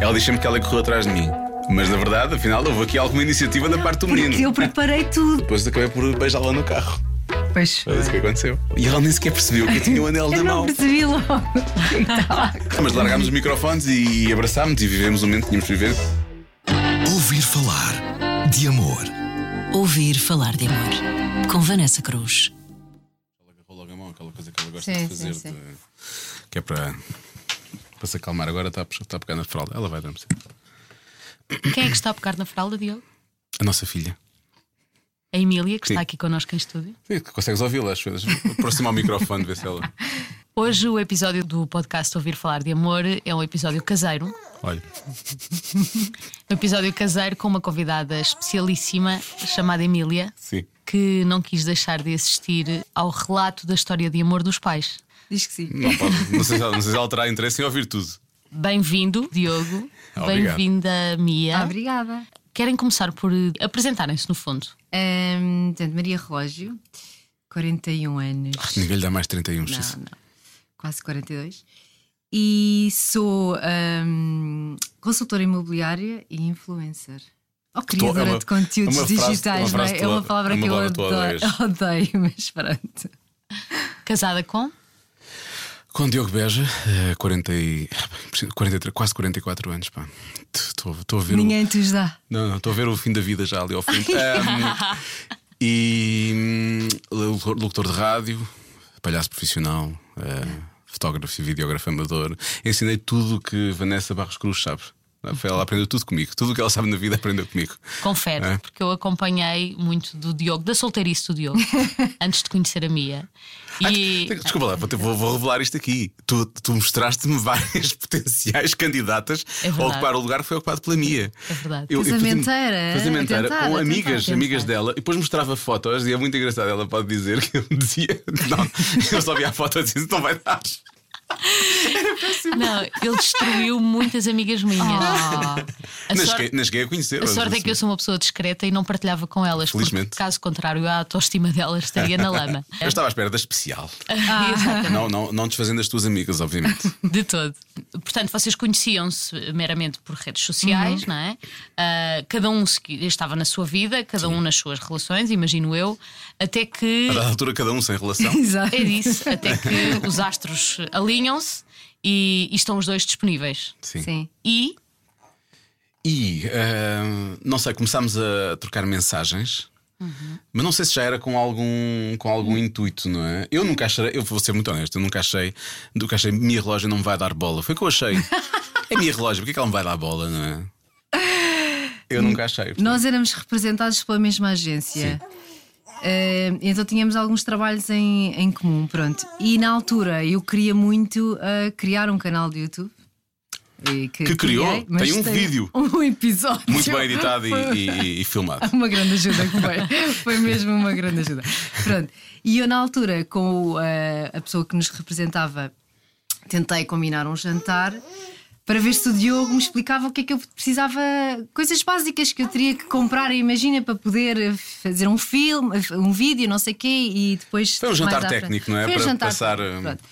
Ela diz sempre que ela correu atrás de mim. Mas na verdade, afinal, houve aqui alguma iniciativa da parte do menino. Porque eu preparei tudo. Depois acabei por beijá-la no carro. Pois Foi isso que aconteceu. E ela nem sequer percebeu que eu tinha o anel Eu na não mão. percebi logo. Mas largámos os microfones e abraçámos e vivemos o momento que tínhamos de viver. Ouvir falar de amor. Ouvir falar de amor. Com Vanessa Cruz. Ela agarrou logo a mão, aquela coisa que ela gosta Sim, de fazer. sim, sim. de- Que é para, para se acalmar. Agora está a, está a pegar na fralda. Ela vai adormecer. Quem é que está a pegar na fralda, Diogo? A nossa filha. A Emília, que Sim. está aqui connosco em estúdio. Sim, consegues ouvi-la vezes. Aproxima o microfone, ver se ela. Hoje o episódio do podcast Ouvir Falar de Amor é um episódio caseiro. Olha, Um episódio caseiro com uma convidada especialíssima chamada Emília, sim. que não quis deixar de assistir ao relato da história de amor dos pais. Diz que sim. Não, pode, não, sei se ela, não sei se ela terá interesse em ouvir tudo. Bem-vindo, Diogo. Bem-vinda, Mia. Ah, obrigada. Querem começar por eh, apresentarem-se, no fundo. Ahm, portanto, Maria Relógio, 41 anos. Ninguém lhe dá mais 31, Não, não. Quase 42. E sou ahm, consultora imobiliária e influencer. Ou criadora é uma- de conteúdos é frase- digitais, não é? É uma palavra é uma que eu odeias. odeio, mas pronto. Casada com? Com Diogo Beja, eh, 40 e, 43, quase 44 anos. pá. Estou estou a ver. o- Ninguém te os dá. Não, não, estou a ver o fim da vida já ali ao fundo. Ahm, e hum, locutor de rádio, palhaço profissional, eh, fotógrafo e videógrafo amador. Ensinei tudo o que Vanessa Barros Cruz sabe. Ela aprendeu tudo comigo. Tudo o que ela sabe na vida aprendeu comigo. Confere, É. porque eu acompanhei muito do Diogo, da solteirice do Diogo, antes de conhecer a Mia. E Ah, Desculpa lá, vou, vou- vou revelar isto aqui. Tu, tu mostraste-me várias potenciais candidatas É a ocupar o lugar que foi ocupado pela Mia. É verdade. Eu- Casamenteira, Casamenteira, com amigas, tentar. amigas dela, e depois mostrava fotos e é muito engraçado. Ela pode dizer que eu dizia, não, eu só via a foto e "Isso não vai dar. Não, ele destruiu muitas amigas minhas. A, Nem sorte, cheguei, nem cheguei a conhecer. a sorte é que eu sou uma pessoa discreta e não partilhava com elas, porque Felizmente. caso contrário, a autoestima delas estaria na lama. Eu estava à espera da especial. Exatamente. Não, não, não desfazendo as tuas amigas, obviamente. De todo. Portanto, vocês conheciam-se meramente por redes sociais, Uhum. não é? Ah, cada um estava na sua vida, cada um nas suas relações, imagino eu, até que. A altura, cada um sem relação. Exato. É disso, até que os astros alinham-se e, e estão os dois disponíveis. Sim. Sim. E E ah, não sei, começámos a trocar mensagens. Mas não sei se já era com algum, com algum intuito, não é? Eu nunca achei, eu vou ser muito honesto, eu nunca achei, nunca achei, minha relógio não me vai dar bola. Foi o que eu achei. é minha relógio, porque é que ela me vai dar bola, não é? Eu nunca achei. portanto. Nós éramos representados pela mesma agência. Eh, então tínhamos alguns trabalhos em, em comum, pronto. E na altura eu queria muito eh, criar um canal de YouTube. E Que criou? criei, Tem um vídeo. Um episódio. Muito bem editado e, e- e filmado. Uma grande ajuda que foi. Foi mesmo uma grande ajuda. Pronto. E eu, na altura, com o, eh, a pessoa que nos representava, tentei combinar um jantar para ver se o Diogo me explicava o que é que eu precisava, coisas básicas que eu teria que comprar, imagina, para poder fazer um filme, um vídeo, não sei o quê, e depois. Foi um jantar técnico, não é? Foi um Para jantar passar, hum, pronto.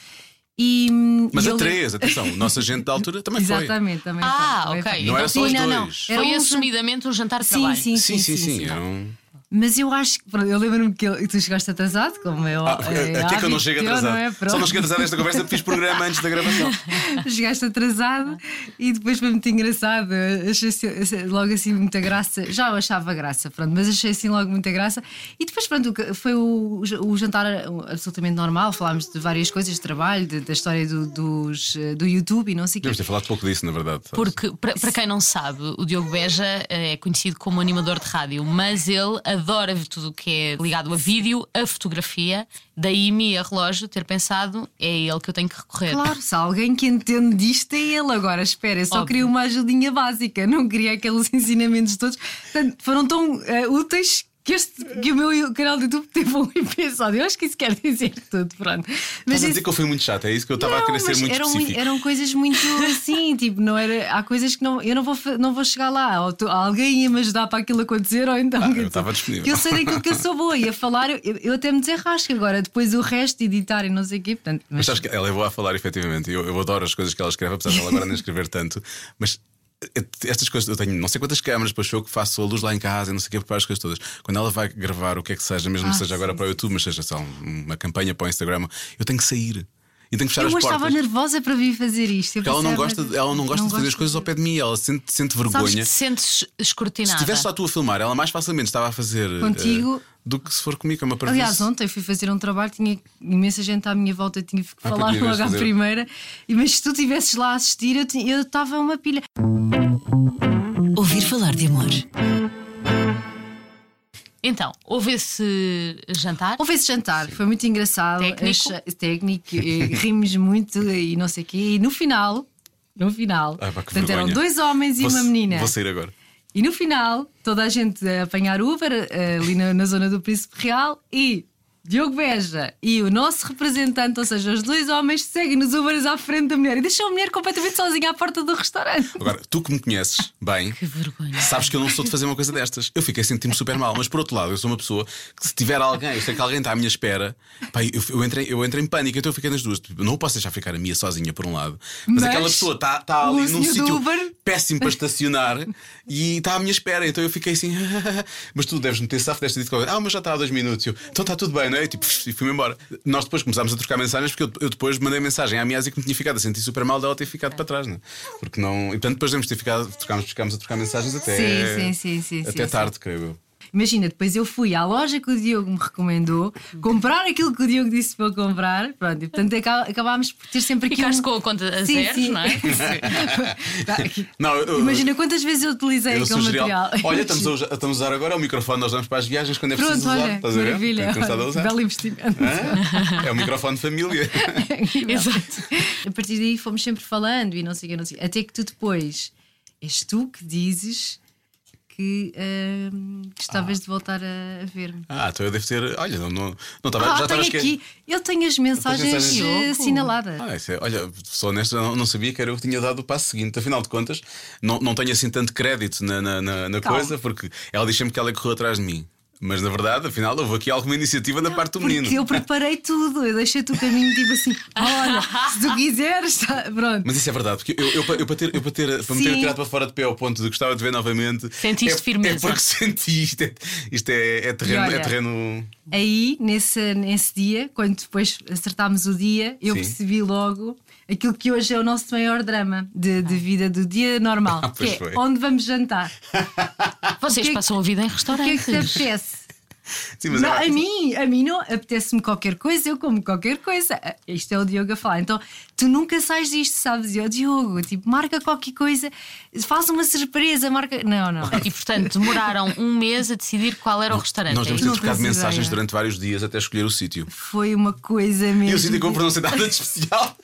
E, Mas e a eu- três, atenção, o nosso agente da altura também foi. Exatamente, também Ah, foi, também ok. foi. Não era só os Sim, não, não. dois. Era foi um assumidamente um jantar de Sim, trabalho. sim, Sim, sim, sim. era um- Mas eu acho que. pronto, Eu lembro-me que ele- tu chegaste atrasado, como eu. Ah, aqui é que eu não chego atrasado. não é? Só não cheguei atrasado nesta conversa porque fiz programa antes da gravação. Chegaste atrasado e depois foi muito engraçado. Achei assim- achei logo assim muita graça. Já eu achava graça, pronto, mas achei assim logo muita graça. E depois, pronto, foi o, o jantar absolutamente normal. Falámos de várias coisas, de trabalho, de- da história do, dos, do YouTube e não sei o quê. Ter falado pouco disso, na verdade. Porque, para para quem não sabe, o Diogo Beja eh, é conhecido como animador de rádio, mas ele adora ver tudo o que é ligado a vídeo, a fotografia. Daí, me a relógio ter pensado, é ele que eu tenho que recorrer. Claro, se há alguém que entende disto é ele. Agora, espera, eu só Óbvio. queria uma ajudinha básica, não queria aqueles ensinamentos todos. Portanto, foram tão eh, úteis que, este, que o meu canal de YouTube teve um episódio. Eu acho que isso quer dizer tudo, pronto. Estás a dizer que eu fui muito chato, é isso que eu estava a Não, querer ser mas muito eram, específico. eram coisas muito assim, tipo, não era. Há coisas que não, eu não vou, não vou chegar lá. Ou tu- alguém ia me ajudar para aquilo acontecer, ou então. Ah, eu estava disponível. Eu sei daquilo que eu sou boa e a falar, eu, eu até me desenrasco agora, depois o resto, editar e não sei o quê. Portanto, Mas sabes que ela é boa a falar, efetivamente. Eu, eu adoro as coisas que ela escreve, apesar de ela agora nem escrever tanto. Mas estas coisas, eu tenho não sei quantas câmaras, depois sou eu que faço a luz lá em casa e não sei o que, preparo as coisas todas. Quando ela vai gravar o que é que seja, mesmo que Ah, seja agora sim, para o YouTube, mas seja só uma campanha para o Instagram, eu tenho que sair. E tenho que fechar Eu as portas. estava nervosa para vir fazer isto. Eu Porque ela não gosta, de- ela não gosta de fazer as coisas ao pé de mim, ela sente, sente Sabes que vergonha. te sentes Se escrutinada. estivesse só tu a filmar, ela mais facilmente estava a fazer Contigo. do que se for comigo, é uma. Aliás, ontem fui fazer um trabalho, tinha imensa gente à minha volta, tinha que Ah, falar logo à primeira. E, mas se tu estivesses lá a assistir, eu ti- eu estava uma pilha. Ouvir falar de amor. Então, houve esse jantar. Houve esse jantar, foi muito engraçado. Técnico? Achei- técnico e rimos muito e não sei o quê. E no final, no final, Ah, pá, portanto, eram dois homens e Vou- uma menina. Vou sair agora. E no final, toda a gente a apanhar Uber eh, ali na, na zona do Príncipe Real e Diogo Beja e o nosso representante, ou seja, os dois homens, seguem nos Ubers à frente da mulher e deixam a mulher completamente sozinha à porta do restaurante. Agora, tu que me conheces bem, Que vergonha. sabes que eu não sou de fazer uma coisa destas. Eu fiquei sentindo-me super mal, mas por outro lado, eu sou uma pessoa que se tiver alguém, eu sei que alguém está à minha espera, pá, eu, eu entrei, eu entrei em pânico, então eu fiquei nas duas. Tipo, Não posso deixar ficar a minha sozinha por um lado, mas, Mas aquela pessoa está está o ali num sítio péssimo para estacionar e está à minha espera, então eu fiquei assim, mas tu deves meter safo desta dito ah, mas já está há dois minutos. Eu, então está tudo bem, não é? E, tipo, e fui-me embora. Nós depois começámos a trocar mensagens porque eu, eu depois mandei mensagem à Miasi que me tinha ficado a sentir super mal dela ter ficado para trás, não é? Porque não. E portanto, depois devemos ter ficado, trocámos, ficámos a trocar mensagens até. Sim, sim, sim, sim, Até sim, tarde, creio eu. Imagina, depois eu fui à loja que o Diogo me recomendou, comprar aquilo que o Diogo disse para eu comprar, pronto, e portanto acabámos por ter sempre aqui. Ficaste um... com a conta a Sim, zeros, sim. não é? Tá, Não, eu- Imagina quantas vezes eu utilizei eu aquele material. Olha, estamos a, usar, estamos a usar agora o microfone, nós vamos para as viagens quando é Pronto, preciso usar. olha, Estás a ver? maravilha. A usar. Belo investimento. Hã? É o microfone de família. Exato. A partir daí fomos sempre falando e não sei o que, não sei. Até que tu depois és tu que dizes que hum, gostavas de voltar a, a ver-me. Ah, então eu devo ter. Olha, não, não, não estava. Ah, já tenho aqui, eu tenho as mensagens, eh, assinaladas. Ah, é- olha, sou honesto, não, não sabia que era eu que tinha dado o passo seguinte. Afinal de contas, não, não tenho assim tanto crédito na, na, na- na coisa, porque ela diz sempre que ela é que correu atrás de mim. Mas na verdade, afinal, houve aqui alguma iniciativa da parte do menino. Porque eu preparei tudo, eu deixei-te o caminho tipo assim: olha, se tu quiseres, tá- pronto. Mas isso é verdade, porque eu, eu, para- eu para, ter, eu para, ter, para me ter tirado para fora de pé ao ponto de gostava de ver novamente. Sentiste é, firmeza. É porque senti isto. É, isto é, é terreno. E olha, é terreno... Aí, nesse, nesse dia, quando depois acertámos o dia, eu Sim. percebi logo aquilo que hoje é o nosso maior drama de, de vida do dia normal, Ah, que é foi. onde vamos jantar. Vocês que é que- passam a vida em O que é restaurantes. que te apetece? Sim, mas Não, é- a mim, a mim não apetece-me qualquer coisa, eu como qualquer coisa. Isto é o Diogo a falar. Então, tu nunca sais disto, sabes? E o Diogo, tipo, marca qualquer coisa, faz uma surpresa, marca. Não, não. E portanto demoraram um mês a decidir qual era o restaurante. Nós é devemos isso? ter trocado mensagens ideia. durante vários dias até escolher o sítio. Foi uma coisa mesmo. E o sítio comprou não sei nada de especial.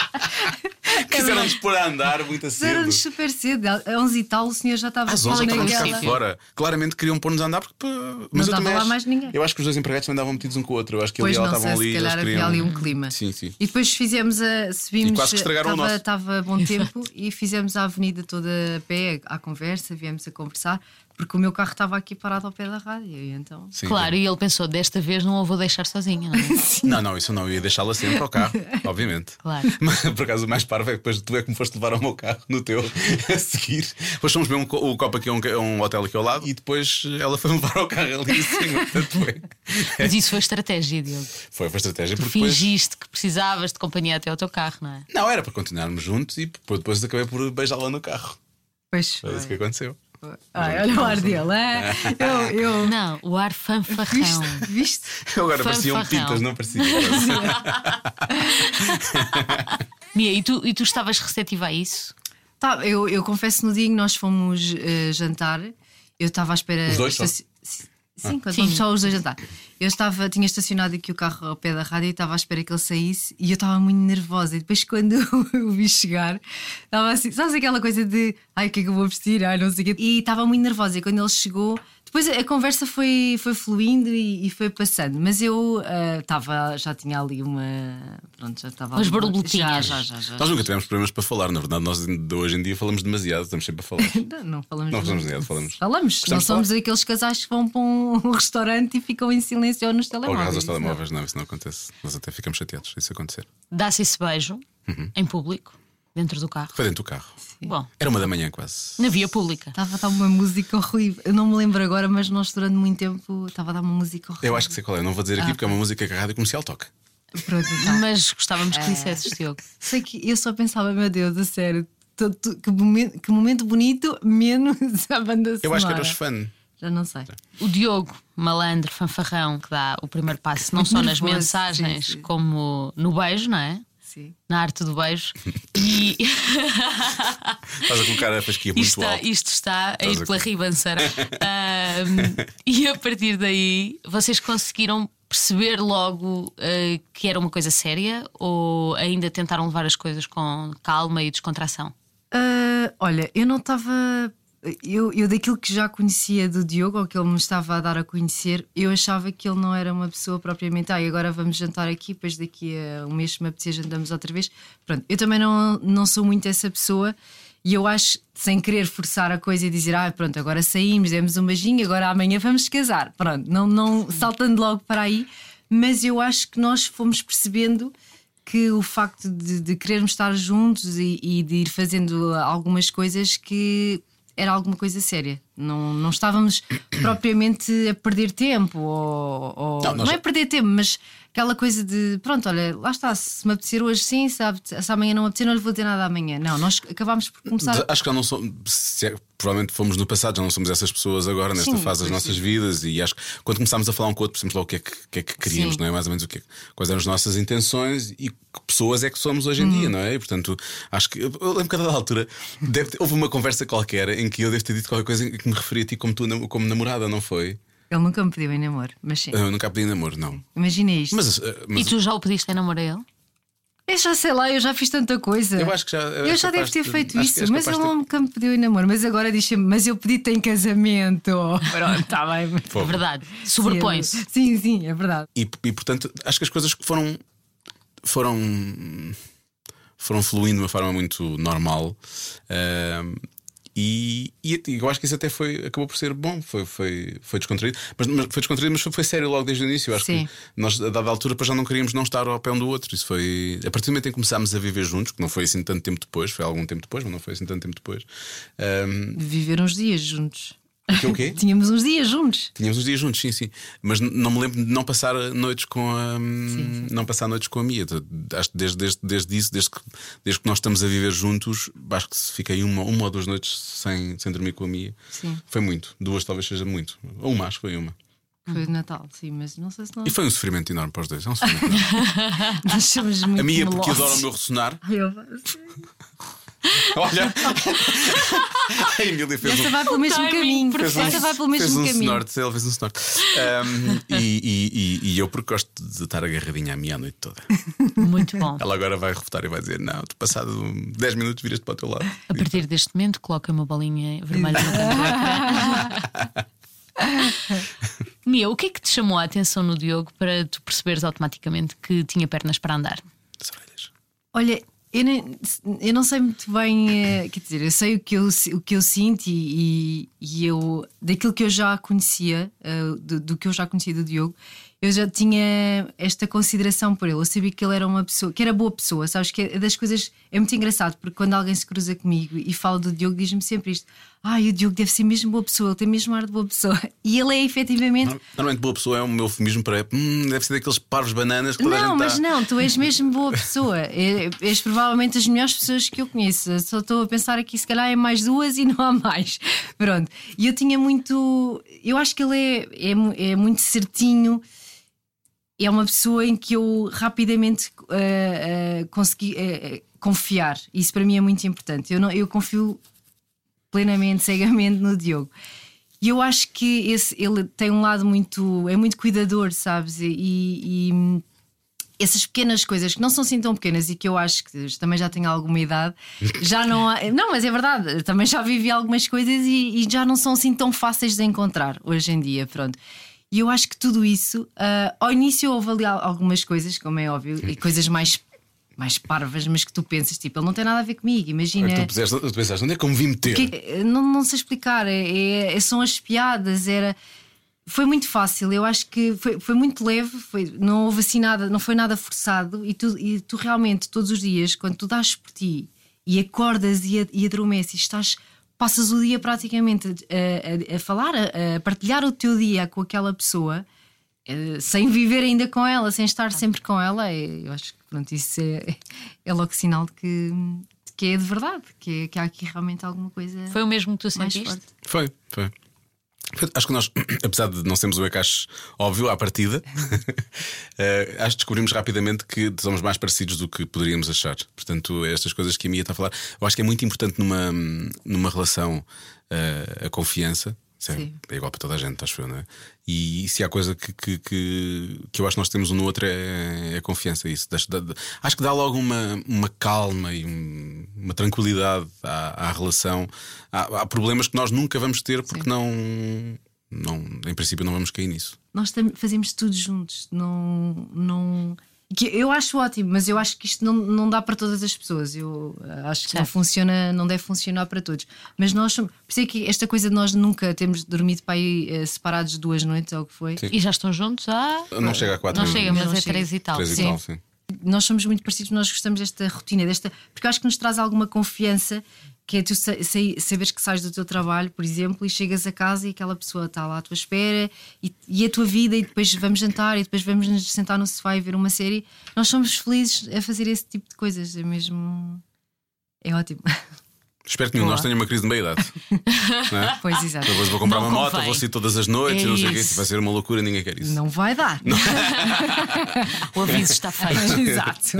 Quiseram-nos pôr a andar muito a cedo. Fizeram-nos super cedo. Às 11 e tal, o senhor já estava Às só 11 é que estávamos cá fora. Claramente queriam pôr-nos a andar porque. Mas eu dava também lá acho, mais ninguém. Eu acho que os dois empregados andavam metidos um com o outro. Eu acho que Pois ele e ela não estavam ali. se calhar havia queriam... ali um clima. Sim, sim. E depois fizemos a. Subimos. E quase que estragaram o estava, nosso. estava bom tempo e fizemos a avenida toda a pé, à conversa, viemos a conversar, porque o meu carro estava aqui parado ao pé da rádio. E então. Sim, Claro, e ele pensou: desta vez não a vou deixar sozinha. Não é? Não, não, isso não. Eu ia deixá-la sempre ao carro, obviamente. Claro. Mas por acaso o mais parvo é que depois tu é que me foste levar ao meu carro no teu a seguir. Depois fomos ver um, o copo aqui, um, um hotel aqui ao lado e depois ela foi levar ao carro ali. Portanto, foi. Mas isso foi estratégia, Diogo. Foi, foi estratégia. Tu Porque depois... fingiste que precisavas de companhia até ao teu carro, não é? Não, era para continuarmos juntos e depois depois acabei por beijá-la no carro. Pois Foi isso que aconteceu. Ai, olha o ar dele, é? Eu. eu... Não, o ar fanfarrão. Viste? Viste? Eu agora Fanfarrão. pareciam pintas, não parecia. Mia, e tu, e tu estavas receptiva a isso? Tá, eu, eu confesso no dia em que nós fomos eh, jantar, eu estava à espera. Os dois só? Sim, quando Sim. fomos só os dois jantar. Eu estava, tinha estacionado aqui o carro ao pé da rádio e estava à espera que ele saísse e eu estava muito nervosa. E depois, quando o vi chegar, estava assim, sabes aquela coisa de ai, o que é que eu vou vestir? Ai, não sei o quê. E estava muito nervosa. E quando ele chegou, depois a conversa foi, foi fluindo e, e foi passando. Mas eu ah, estava, já tinha ali uma. Pronto, já estava uma- borboletinhas. Já, já, já. já. Nós nunca tivemos problemas para falar, na verdade, nós de hoje em dia falamos demasiado, estamos sempre a falar. Não, não falamos Não falamos de- nada, falamos. Falamos, não somos aqueles casais que vão para um restaurante e ficam em silêncio ou nos Ou telemóveis. agarras aos Não. telemóveis, não, isso não acontece. Nós até ficamos chateados, isso acontecer. Dá-se esse beijo Uhum. em público? Dentro do carro. Foi dentro do carro. Bom, Era uma da manhã quase. na via pública. Estava a dar uma música horrível. Eu não me lembro agora, mas nós durante muito tempo estava a dar uma música horrível. Eu acho que sei qual é, não vou dizer aqui porque é uma música que a rádio comercial toca. Pronto, então. Mas gostávamos que dissesses, Diogo. Sei que eu só pensava, meu Deus, a sério, que, momento, que momento bonito, menos a banda sonora. Eu acho que eras fã. Já não sei. O Diogo, malandro, fanfarrão, que dá o primeiro passo não só nas mensagens, como no beijo, não é? Sim. Na arte do beijo. E Estás a colocar a fasquia muito isto, está, alto. isto está a ir a- pela ribanceira. Ahm, e a partir daí, vocês conseguiram perceber logo ah, que era uma coisa séria ou ainda tentaram levar as coisas com calma e descontração? Ah, olha, eu não estava. Eu, eu, daquilo que já conhecia do Diogo, ou que ele me estava a dar a conhecer, eu achava que ele não era uma pessoa propriamente. Ah, e agora vamos jantar aqui, depois daqui a um mês, se me apetecer, jantamos outra vez. Pronto, eu também não, não sou muito essa pessoa. E eu acho, sem querer forçar a coisa e dizer, ah, pronto, agora saímos, demos um beijinho, agora amanhã vamos casar. Pronto, não, não saltando logo para aí, mas eu acho que nós fomos percebendo que o facto de, de querermos estar juntos e, e de ir fazendo algumas coisas que era alguma coisa séria. Não, não estávamos propriamente a perder tempo, ou, ou- Não, não, é perder tempo, mas aquela coisa de pronto, olha, lá está, se me apetecer hoje sim, sabe, se amanhã não me apetecer, não lhe vou dizer nada amanhã. Não, nós acabámos por começar. Acho que já não somos. é- provavelmente fomos no passado, já não somos essas pessoas agora, nesta Sim, fase das nossas sim. vidas. E acho que quando começámos a falar um com o outro, percebemos logo o que é que, que, é que queríamos, Sim. não é? Mais ou menos o que é, quais eram as nossas intenções e que pessoas é que somos hoje em dia, Uhum. não é? E portanto, acho que. Eu lembro que a dada altura deve ter- houve uma conversa qualquer em que eu devo ter dito qualquer coisa em que me referia a ti como, tu, como namorada, não foi? Ele nunca me pediu em namoro, mas sim. Eu nunca pedi namoro, não. Imagina isto. Mas, uh, mas E tu já o pediste em namoro a ele? Eu já sei lá, eu já fiz tanta coisa. Eu acho que já- eu Eu já devo ter de- feito isso, mas ele de- nunca me pediu em namoro. Mas agora diz-me, mas eu pedi-te em casamento. Pronto, está bem. É verdade. Sobrepõe-se. Sim, sim, é verdade. E, e, portanto acho que as coisas que foram foram foram fluindo de uma forma muito normal Ahm, e, e eu acho que isso até foi acabou por ser bom foi foi foi descontraído mas, mas foi descontraído mas foi, foi sério logo desde o início eu acho Sim. que nós a dada altura já não queríamos não estar ao pé um do outro isso foi a partir do momento em que começámos a viver juntos que não foi assim tanto tempo depois foi algum tempo depois mas não foi assim tanto tempo depois Ahm, Viver uns dias juntos. Que o quê? Tínhamos uns dias juntos. Tínhamos uns dias juntos, sim, sim. Mas não me lembro de não passar noites com a. Não passar noites com a Mia. Acho que desde, desde, desde isso, desde que, desde que nós estamos a viver juntos, acho que se fiquei uma, uma ou duas noites sem, sem dormir com a Mia. Sim. Foi muito. Duas talvez seja muito. Ou uma, acho que foi uma. Foi de Natal, sim, mas não sei se nós, E foi um sofrimento enorme para os dois. É um sofrimento enorme. nós somos muito A Mia, porque adora o meu ressonar. Eu- Olha! a Emília fez um. Vai pelo mesmo caminho. perfeito. Essa vai pelo fez mesmo um caminho. snorte, ele fez um snorte. Um, e, e, e, e eu, porque gosto de estar agarradinha à minha a noite toda. Muito bom. Ela agora vai refutar e vai dizer: Não, tu passado 10 minutos viras-te para o teu lado. A partir deste momento, coloca uma bolinha vermelha no canto. Mia, o que é que te chamou a atenção no Diogo para tu perceberes automaticamente que tinha pernas para andar? As orelhas. Olha, eu, nem- eu não sei muito bem, eh, quer dizer, eu sei o que eu, o que eu sinto e, e eu, daquilo que eu já conhecia, eh, do, do que eu já conhecia do Diogo, eu já tinha esta consideração por ele. Eu sabia que ele era uma pessoa, que era boa pessoa, sabes? Que é das coisas, é muito engraçado, porque quando alguém se cruza comigo e fala do Diogo, diz-me sempre isto: Ah, o Diogo deve ser mesmo boa pessoa, ele tem mesmo ar de boa pessoa. E ele é efetivamente. Normalmente, boa pessoa é um meu eufemismo para. Hum, deve ser daqueles parvos bananas que toda Não, gente mas dá. não, tu és mesmo boa pessoa. É- És provavelmente as melhores pessoas que eu conheço. Só estou a pensar aqui, se calhar é mais duas e não há mais. Pronto. E eu tinha muito. Eu acho que ele é, é, é muito certinho. É uma pessoa em que eu rapidamente ah, ah, consegui ah, confiar. Isso para mim é muito importante. Eu, não, eu confio plenamente, cegamente no Diogo. E eu acho que esse, ele tem um lado muito. é muito cuidador, sabes? E, e essas pequenas coisas que não são assim tão pequenas e que eu acho que também já tenho alguma idade, já não há. Não, mas é verdade, também já vivi algumas coisas e, e já não são assim tão fáceis de encontrar hoje em dia. Pronto. E eu acho que tudo isso, ah, ao início houve ali al- algumas coisas, como é óbvio, e coisas mais. Mais parvas, mas que tu pensas, tipo, ele não tem nada a ver comigo. Imagina. Tu, puseste, tu pensaste, onde é que eu me vim meter? Que- não, não sei explicar, é, é- são as piadas, era. Foi muito fácil, eu acho que foi, foi muito leve, foi, não houve assim nada, não foi nada forçado, e tu, e tu realmente, todos os dias, quando tu dás por ti e acordas e, e adormeces e estás. Passas o dia praticamente a, a, a falar, a, a, partilhar o teu dia com aquela pessoa, eh, sem viver ainda com ela, sem estar sempre com ela. Eu acho que pronto, isso é, é logo sinal de que, de que é de verdade, que, é, que há aqui realmente alguma coisa. Foi o mesmo que tu sentiste? forte. Foi, foi. Acho que nós, apesar de não sermos o encaixe óbvio à partida, eh, acho que descobrimos rapidamente que somos mais parecidos do que poderíamos achar. Portanto, estas coisas que a Mia está a falar, eu acho que é muito importante numa, numa relação eh, a confiança. Isso é- Sim. É igual para toda a gente, acho eu, não é? E se há coisa que, que, que, que eu acho que nós temos um no outro é, é a confiança. Isso. Dá- dá- acho que dá logo uma, uma calma e um- uma tranquilidade à, à relação. Há, há problemas que nós nunca vamos ter porque não, não. Em princípio, não vamos cair nisso. Nós fazemos tudo juntos. Não, não... que Eu acho ótimo, mas eu acho que isto não, não dá para todas as pessoas. Eu eh, acho que não Certo. funciona, não deve funcionar para todos. Mas nós somos. Por isso é que esta coisa de nós nunca termos dormido para aí eh, separados duas noites ou o que foi. Sim. E já estão juntos há. Não chega a quatro Não chega, mas Não é chega. três e tal. Três e Sim. tal, sim. Nós somos muito parecidos, nós gostamos desta rotina, desta, porque eu acho que nos traz alguma confiança, que é tu sa sa- saberes que sais do teu trabalho, por exemplo, e chegas a casa e aquela pessoa está lá à tua espera e, e a tua vida, e depois vamos jantar e depois vamos nos sentar no sofá e ver uma série. Nós somos felizes a fazer esse tipo de coisas, é mesmo. É ótimo. Espero que nenhum de nós tenha uma crise de meia-idade. Não é? Pois exato. Depois vou comprar Não uma moto, convém. vou sair todas as noites, É não sei o quê. isso. Vai ser uma loucura, ninguém quer isso. Não vai dar. O aviso está feito. exato.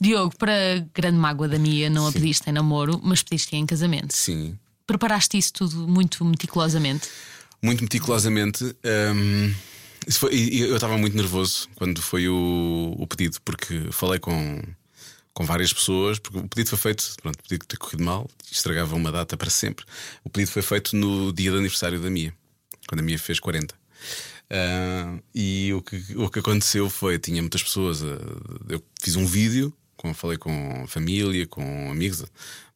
Diogo, para grande mágoa da Mia, não a pediste em namoro, mas pediste em casamento. Sim. Preparaste isso tudo muito meticulosamente? muito meticulosamente. hum, foi- eu estava muito nervoso quando foi o, o pedido, porque falei com, com várias pessoas, porque o pedido foi feito, pronto, o pedido ter corrido mal, estragava uma data para sempre. O pedido foi feito no dia de aniversário da Mia, quando a Mia fez 40. Ah, e o que, o que aconteceu foi: tinha muitas pessoas. ah, eu fiz um vídeo, com, falei com família, com amigos,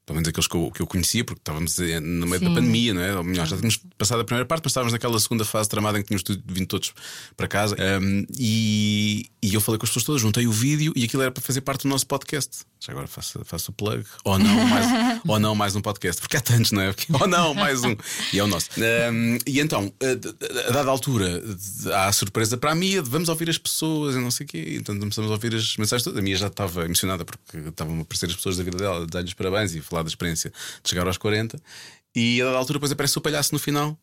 pelo menos aqueles que eu, que eu conhecia, porque estávamos eh, no meio da Sim. pandemia, não é? Ou melhor, já tínhamos passado a primeira parte, mas estávamos naquela segunda fase tramada em que tínhamos tudo- vindo todos para casa. Um, e, e eu falei com as pessoas todas, juntei o vídeo e aquilo era para fazer parte do nosso podcast. Já agora faço, faço o plug. Ou não, mais, ou não, mais um podcast, porque há tantos, não é? Porque- ou não, mais um. E é o nosso. Um, e então, a, a dada altura, há a surpresa para a Mia vamos ouvir as pessoas e não sei o quê. Então começamos a ouvir as mensagens todas. A Mia já estava emocionada porque estavam a aparecer as pessoas da vida dela, dar-lhes parabéns e falar da experiência de chegar aos 40. E a dada altura, depois aparece o palhaço no final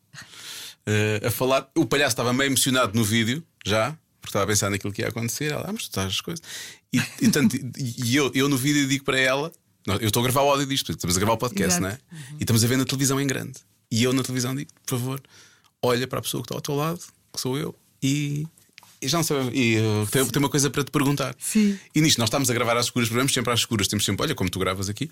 eh, a falar. O palhaço estava meio emocionado no vídeo, já, porque estava a pensar naquilo que ia acontecer. Ela, ah, mas tu estás as coisas. E, e, tanto- e- eu, eu no vídeo digo para ela: eu estou a gravar o áudio disto, estamos a gravar o podcast, Exato. não é? E estamos a ver na televisão em grande. E eu na televisão digo: por favor, olha para a pessoa que está ao teu lado, que sou eu, e. E já não sei, e, uh, tenho, tenho uma coisa para te perguntar. Sim. E nisto, nós estamos a gravar às escuras, programas sempre às escuras, temos sempre, olha, como tu gravas aqui,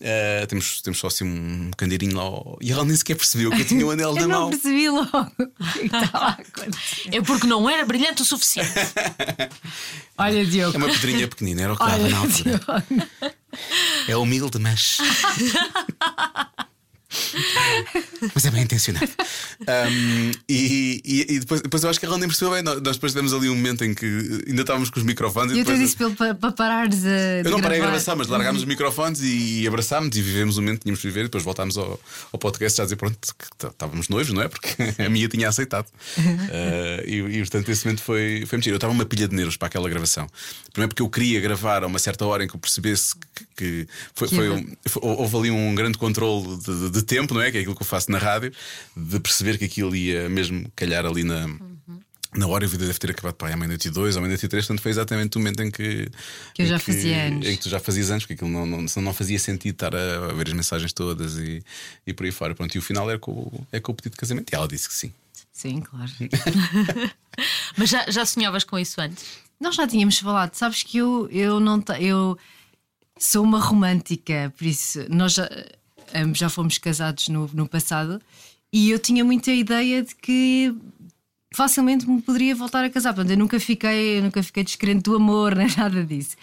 eh, temos, temos só assim um candeirinho lá. ao- E ela nem sequer percebeu que eu tinha o anel na Eu não mão. percebi logo acontecer. É porque não era brilhante o suficiente. Olha, Diogo. É uma pedrinha pequenina, era o que dava na altura. É humilde, mas. mas é bem intencionado. Um, e, e- e depois, depois eu acho que ela nem percebeu bem. Nós depois tivemos ali um momento em que ainda estávamos com os microfones e E eu depois. disse para, para parares a. Eu não parei a gravação, mas largámos os microfones e abraçámos e vivemos o momento que tínhamos de viver. E depois voltámos ao, ao podcast já a dizer pronto, que estávamos noivos, não é? Porque a minha tinha aceitado. Uh, e, e portanto esse momento foi, foi mentira. Eu estava uma pilha de nervos para aquela gravação. Primeiro porque eu queria gravar a uma certa hora em que eu percebesse que, que foi, Que foi um- houve ali um grande controle de, de- de tempo, não é? Que é aquilo que eu faço na rádio, de perceber que aquilo ia mesmo calhar ali na. Na hora, a vida deve ter acabado para aí à meia-noite e dois, ou meia-noite e três, portanto foi exatamente o momento em que. Que eu já fazia anos. Em que tu já fazias anos, porque aquilo não, não, não fazia sentido estar a, a ver as mensagens todas e, e por aí fora. Pronto, e o final é com, o- é com o pedido de casamento. E ela disse que sim. Sim, claro. Mas já, já sonhavas com isso antes? Nós já tínhamos falado, sabes que eu, eu não eu sou uma romântica, por isso nós já, ambos já fomos casados no, no passado e eu tinha muita ideia de que facilmente me poderia voltar a casar. Portanto, eu nunca fiquei, eu nunca fiquei descrente do amor, nem nada disso.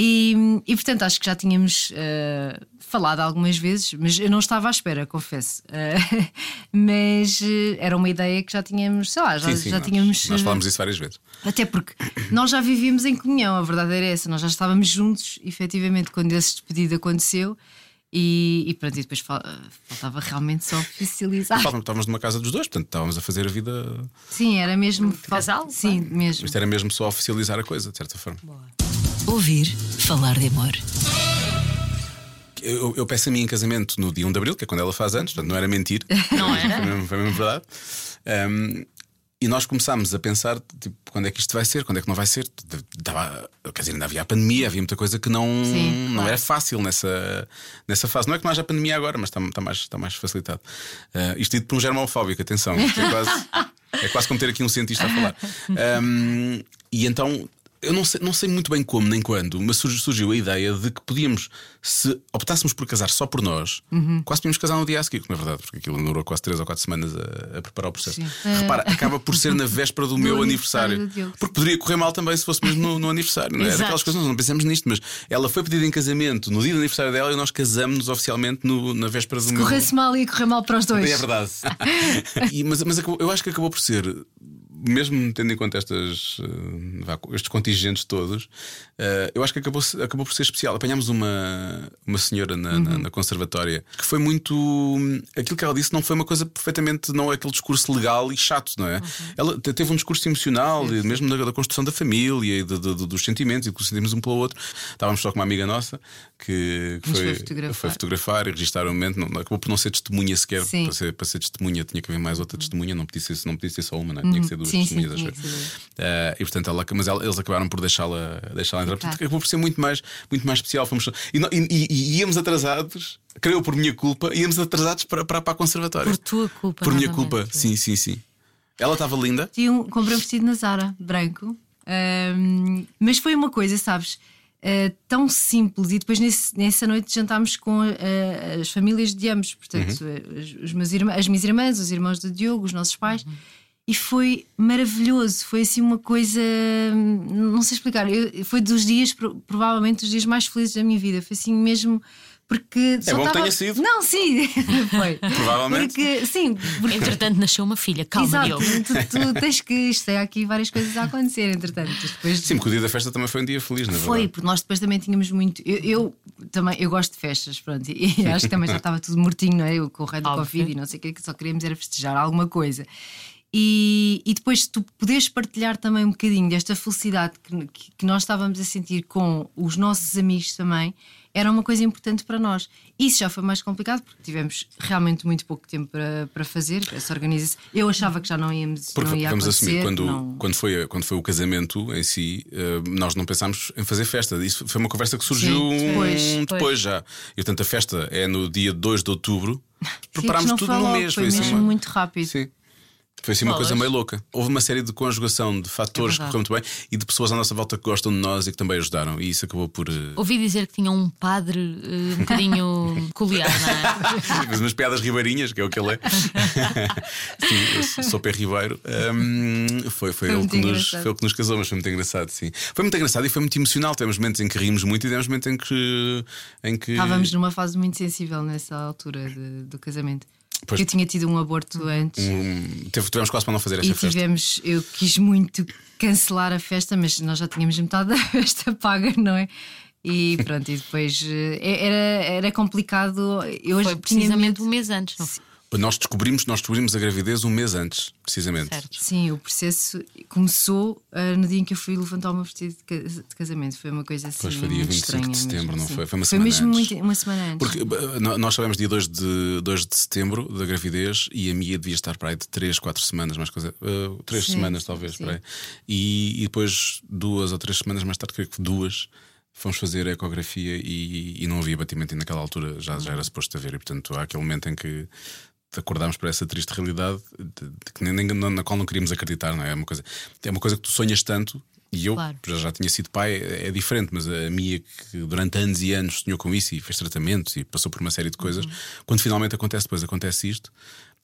E, e, portanto acho que já tínhamos uh, falado algumas vezes, mas eu não estava à espera, confesso. Uh, mas uh, era uma ideia que já tínhamos, sei lá, já, Sim, sim, já nós, tínhamos. Nós falámos isso várias vezes. Até porque nós já vivíamos em comunhão, a verdade era essa, nós já estávamos juntos, efetivamente, quando esse despedido aconteceu. E, e pronto, e depois fal- faltava realmente só oficializar. Estávamos estávamos numa casa dos dois, portanto estávamos a fazer a vida. Sim, era mesmo. casal, Sim, mesmo. Isto era mesmo só oficializar a coisa, de certa forma. Ouvir falar de amor. Eu, eu peço a mim em casamento no dia 1 de Abril, que é quando ela faz anos, portanto não era mentir. Não era? foi, mesmo, foi mesmo verdade. Um, e nós começámos a pensar tipo, quando é que isto vai ser, quando é que não vai ser. Dava, quer dizer, ainda havia a pandemia, havia muita coisa que não, Sim, não claro. era fácil nessa, nessa fase. Não é que não haja pandemia agora, mas está, está, mais, está mais facilitado. Uh, isto dito por um germofóbico, atenção, é quase, é quase como ter aqui um cientista a falar. Um, e então. Eu não sei, não sei muito bem como nem quando, mas surgiu, a ideia de que podíamos, se optássemos por casar só por nós, Uhum. quase podíamos casar no dia a seguir, não é verdade, porque aquilo demorou quase 3 ou 4 semanas a, a preparar o processo. Sim. Repara, acaba por ser na véspera do, meu aniversário aniversário. porque poderia correr mal também se fosse mesmo no, no aniversário, não é? Exato. Daquelas coisas, nós não pensamos nisto, mas ela foi pedida em casamento no dia do aniversário dela e nós casamos-nos oficialmente no- na véspera do meu. Corresse mal e correr mal para os dois. É verdade. E- mas mas eu acho que acabou por ser, mesmo tendo em conta estas, eh, estes contingentes todos, eh, eu acho que acabou, acabou por ser especial. Apanhámos uma, uma senhora na, na- na conservatória que foi muito. Aquilo que ela disse não foi uma coisa perfeitamente. Não é aquele discurso legal e chato, não é? Ela te- teve um discurso emocional, e mesmo da, da construção da família e de- de- de- dos sentimentos e do que sentimos um pelo outro. Estávamos só com uma amiga nossa que, que foi, foi fotografar. foi fotografar e registrar o momento. Não, acabou por não ser testemunha sequer. Para ser, para ser testemunha tinha que haver mais outra testemunha, não podia ser, não podia ser só uma, não é? tinha que ser duas Sim, sim, eu. ser duas. Eh, e portanto, ela, mas ela- eles acabaram por deixá-la deixá entrar. Portanto, acabou por ser muito mais, muito mais especial. Fomos, e, e- e- e íamos atrasados, creio por minha culpa, íamos atrasados para, para, para a conservatória. Por tua culpa. Por minha culpa, sim, sim, sim. Ela estava linda. Tinha um, comprei um vestido na Zara, branco. Ahm, mas foi uma coisa, sabes? ah, tão simples. E depois nesse- nessa noite jantámos com ah, as famílias de ambos, portanto, Uhum. os, os meus irmãos, as minhas irmãs, os irmãos do Diogo, os nossos pais. E foi maravilhoso, foi assim uma coisa, não sei explicar. Eu- foi dos dias, pro- provavelmente, dos dias mais felizes da minha vida. Foi assim mesmo, porque. só bom que estava- tenha sido. Não, sim, foi. Provavelmente. Porque, sim, porque Entretanto, nasceu uma filha. Calma, Exato, Diogo. tu, tu tens que. Isto tem aqui várias coisas a acontecer, entretanto. Depois Sim, porque o dia da festa também foi um dia feliz, na foi, verdade. porque nós depois também tínhamos muito. Eu, eu também eu gosto de festas, pronto, e, acho que também já estava tudo mortinho, não é? Eu, com o rei do Óbvio. Covid e não sei o que, que só queríamos era festejar alguma coisa. E, e depois tu poderes partilhar também um bocadinho desta felicidade que, que- nós estávamos a sentir com os nossos amigos também, era uma coisa importante para nós. Isso já foi mais complicado porque tivemos realmente muito pouco tempo para, para fazer essa organização. Eu achava que já não íamos Porque não ia vamos acontecer, assumir, quando, não- quando, foi, quando foi o casamento em si, eh, nós não pensámos em fazer festa. Isso foi uma conversa que surgiu Sim, depois, um- depois. depois já. E portanto a festa é no dia 2 de outubro. Preparámos tudo no mês. foi assim mesmo uma- muito rápido. Sim. Foi assim uma Bolas. coisa meio louca. Houve uma série de conjugação de fatores que verdade. correu muito bem e de pessoas à nossa volta que gostam de nós e que também ajudaram. E isso acabou por. eh, Ouvi dizer que tinha um padre eh, um bocadinho peculiar, não é? Mas umas piadas ribeirinhas, que é o que ele é. sim, eu sou- Pé Ribeiro. Hum, foi, foi, ele muito que nos, foi ele que nos casou, mas foi muito engraçado, sim. Foi muito engraçado e foi muito emocional. Temos momentos em que rimos muito e temos momentos em que. Em que... Estávamos numa fase muito sensível nessa altura de- do casamento. Pois. Eu tinha tido um aborto antes teve- tivemos quase para não fazer esta e festa. tivemos. Eu quis muito cancelar a festa, mas nós já tínhamos metade da festa paga, não é? E pronto, e depois eh, era, era complicado. Eu Foi tinha precisamente medo- um mês antes, não foi? Nós descobrimos, nós descobrimos a gravidez um mês antes, precisamente. Certo. Sim, o processo começou eh, no dia em que eu fui levantar o meu vestido de ca- de casamento. Foi uma coisa assim. Pois foi dia muito 25 de setembro, não sim. foi? Foi uma Foi semana mesmo antes. muito- uma semana antes. Porque uh, no- nós sabemos dia 2 de, 2 de setembro da gravidez e a Mia devia estar para aí de 3, 4 semanas, mais coisa. 3 Sim, semanas, talvez, sim. E, e depois, duas ou três semanas mais tarde, creio que duas, fomos fazer a ecografia e, e não havia batimento e naquela altura já, já era suposto haver. E portanto há aquele momento em que acordámos para essa triste realidade de- de que nem, nem- na qual não queríamos acreditar, não é? É uma coisa, é uma coisa que tu sonhas tanto. E eu Claro. já, já tinha sido pai, é é diferente, mas a Mia, que durante anos e anos sonhou com isso e fez tratamentos e passou por uma série de coisas, quando finalmente acontece, depois acontece isto,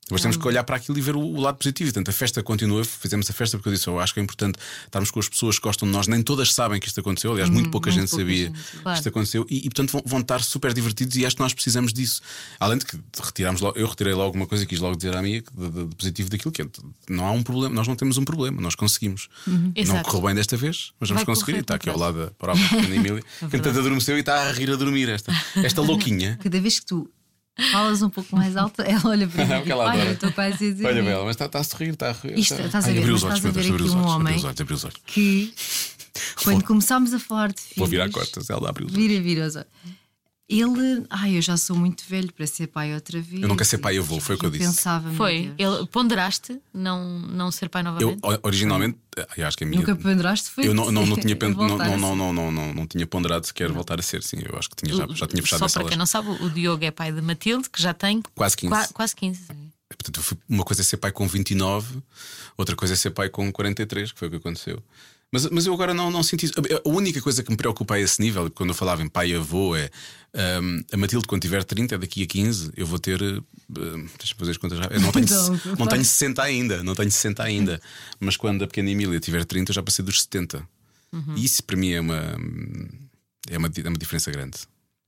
Depois temos que olhar para aquilo e ver o, o lado positivo. Portanto, a festa continua, fizemos a festa porque eu disse: Eu acho que é importante estarmos com as pessoas que gostam de nós. Nem todas sabem que isto aconteceu. Aliás, muito pouca muito gente pouca sabia gente, que claro. isto aconteceu. E, e, portanto, vão, vão estar super divertidos. E acho que nós precisamos disso. Além de que retiramos logo, eu retirei logo uma coisa e quis logo dizer à minha que de, de- de positivo daquilo que é: não há um problema, nós não temos um problema, nós conseguimos. Não Exato. correu bem desta vez, mas vamos Vai conseguir. correr E está aqui ao lado da da Emília, que entanto adormeceu e está a rir a dormir. Esta, esta louquinha. Cada vez que tu falas um pouco mais alto, ela olha para mim. É Olha, estou quase a dizer. Olha, Bela, mas está, está a sorrir, está a rir. Isto, está- estás a ver, mas olhos, estás a ver aqui um olhos, homem olhos, abriu os olhos. que quando começámos a falar de filhos. Vou virar costas, ela abriu os olhos. Vira, vira os olhos. Ele, ai, eu já sou muito velho para ser pai outra vez. Eu nunca ser pai avô, foi o que eu disse. Pensava, Foi. Ele, ponderaste não, não ser pai Eu, novamente? o- originalmente, eu acho que a minha. Nunca ponderaste foi Eu não, não, não, tinha, pen- não, não, não, não, não, não, não tinha ponderado sequer voltar a ser, sim. Eu acho que tinha, já, já tinha fechado Só para quem não sabe, o Diogo é pai de Matilde, que já tem Quase 15. qua- quase 15. Portanto, eu fui- uma coisa é ser pai com 29, outra coisa é ser pai com 43, que foi o que aconteceu. Mas, mas eu agora não, não sinto isso. A única coisa que me preocupa a esse nível, quando eu falava em pai e avô, é hum, a Matilde, quando tiver 30, daqui a 15, eu vou ter. hum, deixa-me fazer as contas já. Eu não tenho, Então, não tenho 60 ainda, não tenho 60 ainda. Mas quando a pequena Emília tiver 30, eu já passei dos 70. Uhum. E isso para mim é uma, é uma, é uma diferença grande.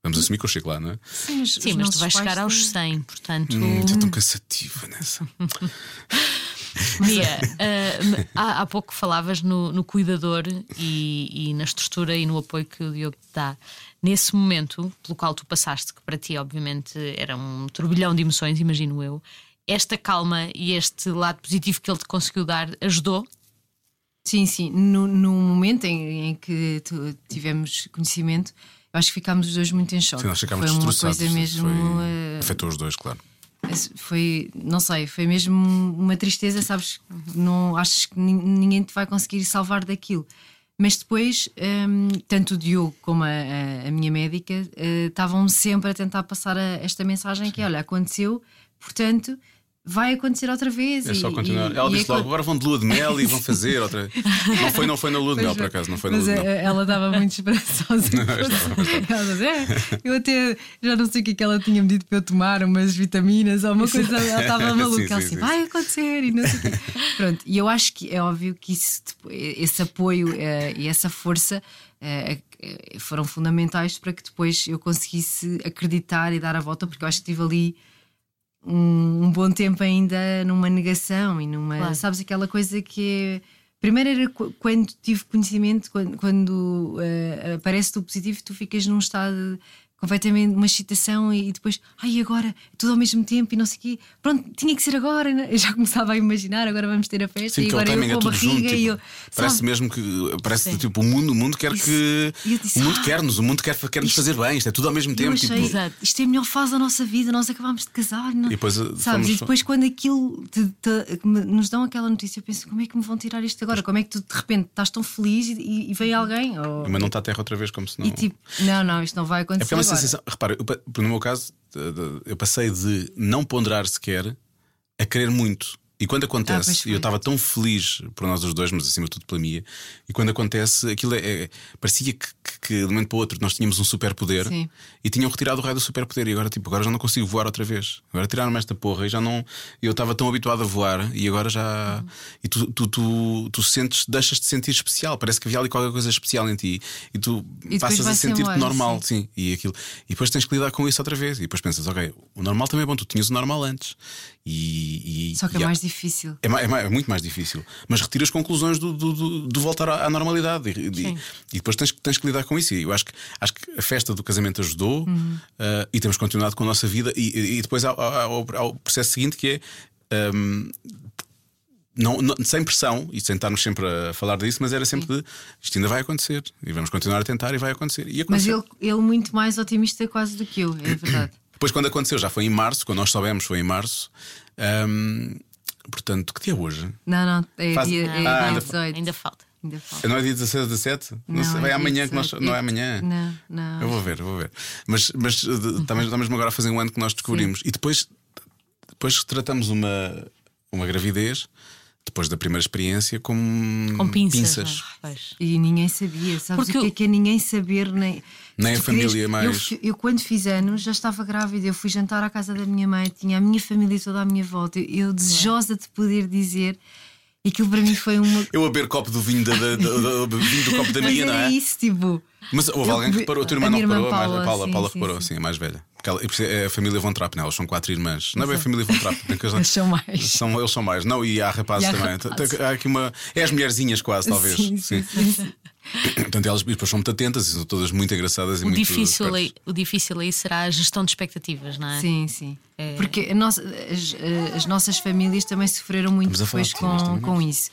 Vamos assumir que eu chego lá, não é? Sim, mas, Sim, mas tu vais chegar aos têm- 100, portanto. Hum, estou cansativa nessa. Mia, ah, há, há pouco falavas no, no cuidador e, e na estrutura e no apoio que o Diogo te dá. Nesse momento, pelo qual tu passaste, que para ti, obviamente, era um turbilhão de emoções, imagino eu, esta calma e este lado positivo que ele te conseguiu dar ajudou? Sim, sim. No, no momento em, em que tu- tivemos conhecimento, eu acho que ficámos os dois muito em choque. Sim, nós ficámos foi uma coisa mesmo. Foi- eh, Afetou os dois, claro. Foi, não sei, foi mesmo uma tristeza, sabes? Não achas que nin- ninguém te vai conseguir salvar daquilo. Mas depois, hum, tanto o Diogo como a, a- a minha médica eh, estavam sempre a tentar passar a- esta mensagem que, olha, aconteceu, portanto, vai acontecer outra vez. É só continuar. e- Ela e disse é logo: agora vão de lua de mel e vão fazer outra. Não foi, não foi na lua de mel, por acaso, não foi na lua de mel. eh, ela estava muito esperançosa. ela "É, eu até já não sei o que é que ela tinha me dito para eu tomar, umas vitaminas ou uma coisa. Ela estava maluca. Sim, ela sim, assim, sim. vai acontecer e não sei o quê. Pronto, e eu acho que é óbvio que isso, tipo, esse apoio eh, e essa força eh, eh, foram fundamentais para que depois eu conseguisse acreditar e dar a volta, porque eu acho que estive ali um, um bom tempo ainda numa negação e numa. Claro. Sabes aquela coisa que é. Primeiro era qu- quando tive conhecimento, quando, quando eh, aparece o positivo, tu ficas num estado completamente uma excitação e, e depois, ai, agora, tudo ao mesmo tempo e não sei o quê. Pronto, tinha que ser agora. né? Eu já começava a imaginar, agora vamos ter a festa Sim, e que agora eu é com a tudo junto. barriga e tipo, eu. parece sabe? mesmo que parece Sim. tipo o mundo, o mundo quer que E eu disse, o mundo "Ah." quer-nos, o mundo quer, quer nos Isto- fazer bem, isto é tudo ao mesmo tempo. achei, tipo, Exato. isto é a melhor fase da nossa vida, nós acabámos de casar, não? E depois, uh, sabes? fomos- E depois, quando aquilo te- te- que me- nos dão aquela notícia, eu penso: como é que me vão tirar isto agora? Como é que tu de repente estás tão feliz e, e- e vem alguém? Ou- mas não está a terra outra vez, como se não. E tipo, não, não, isto não vai É acontecer. é. Sensação. Repara, eu no meu caso, eu passei de não ponderar sequer a querer muito. E quando Ah, acontece, e foi. eu estava tão feliz por nós os dois, mas acima de tudo pela minha, e quando acontece, aquilo é, é- parecia que, que, que de um momento para o outro nós tínhamos um superpoder e tinham retirado o raio do superpoder, e agora, tipo, agora já não consigo voar outra vez. Agora tiraram-me esta porra e já não. Eu estava tão habituado a voar e agora já. E tu, tu, tu, tu sentes, deixas de sentir especial, parece que havia ali qualquer coisa especial em ti e tu depois passas a sentir-te normal, sim. sim. E, aquilo, e depois tens que lidar com isso outra vez. E depois pensas, ok, o normal também é bom, tu tinhas o normal antes. E, e- Só que é e mais difícil. é, é é muito mais difícil. Mas retira as conclusões do, do, do- do voltar à, à normalidade. E, e- e depois tens, que- tens que lidar com isso. E eu acho que, acho que a festa do casamento ajudou Uhum. uh, e temos continuado com a nossa vida. E, e- depois há, há- há o- processo seguinte que é. um, não, não- sem pressão e sem estarmos sempre a falar disso, mas era sempre de isto ainda vai acontecer e vamos continuar a tentar e vai acontecer. E Mas ele, ele muito mais otimista quase do que eu, é verdade. Depois, quando aconteceu, já foi em março, quando nós soubemos, foi em março. Um, portanto, que dia é hoje? Não, não, é Faz- dia, é Ah, dia ainda- 18. Ainda falta. Ainda falta. Não é dia 16 ou 17? Não, sei, é dia amanhã que nós. 18. Não é amanhã? Não, não. Eu vou ver, eu vou ver. Mas, mas está mesmo está mesmo agora a fazer um ano que nós descobrimos. E depois, depois tratamos uma, uma gravidez depois da primeira experiência com, Com pinças. não é? E ninguém sabia, sabes Porque o que é que é ninguém saber, nem, Nem a família eu mais- fi- Eu, quando fiz anos já estava grávida, eu fui jantar à casa da minha mãe, tinha a minha família toda à minha volta, eu, eu desejosa de poder dizer, e aquilo para mim foi uma. Eu a beber copo do vinho, da, da- da- da- vinho do copo da minha, não é? isso, tipo. Mas houve Eu- alguém que reparou, a tua irmã não minha irmã reparou, a mais- Paula, a Paula, sim, Paula sim, reparou, sim. sim, a mais velha. Porque ela- é a família Von Trapp, né? elas são quatro irmãs. Não é bem a família Von Trapp, porque eles, são mais. São, eles são mais. Não, e há rapazes E há também. rapazes. Há aqui uma. É as mulherzinhas quase, talvez. Sim, sim. Portanto, elas e depois são muito atentas e são todas muito engraçadas e O muito. difícil, aí, espertas. o difícil aí será a gestão de expectativas, não é? Sim, sim. Porque a nossa- as, as nossas famílias também sofreram muito depois de com, com isso.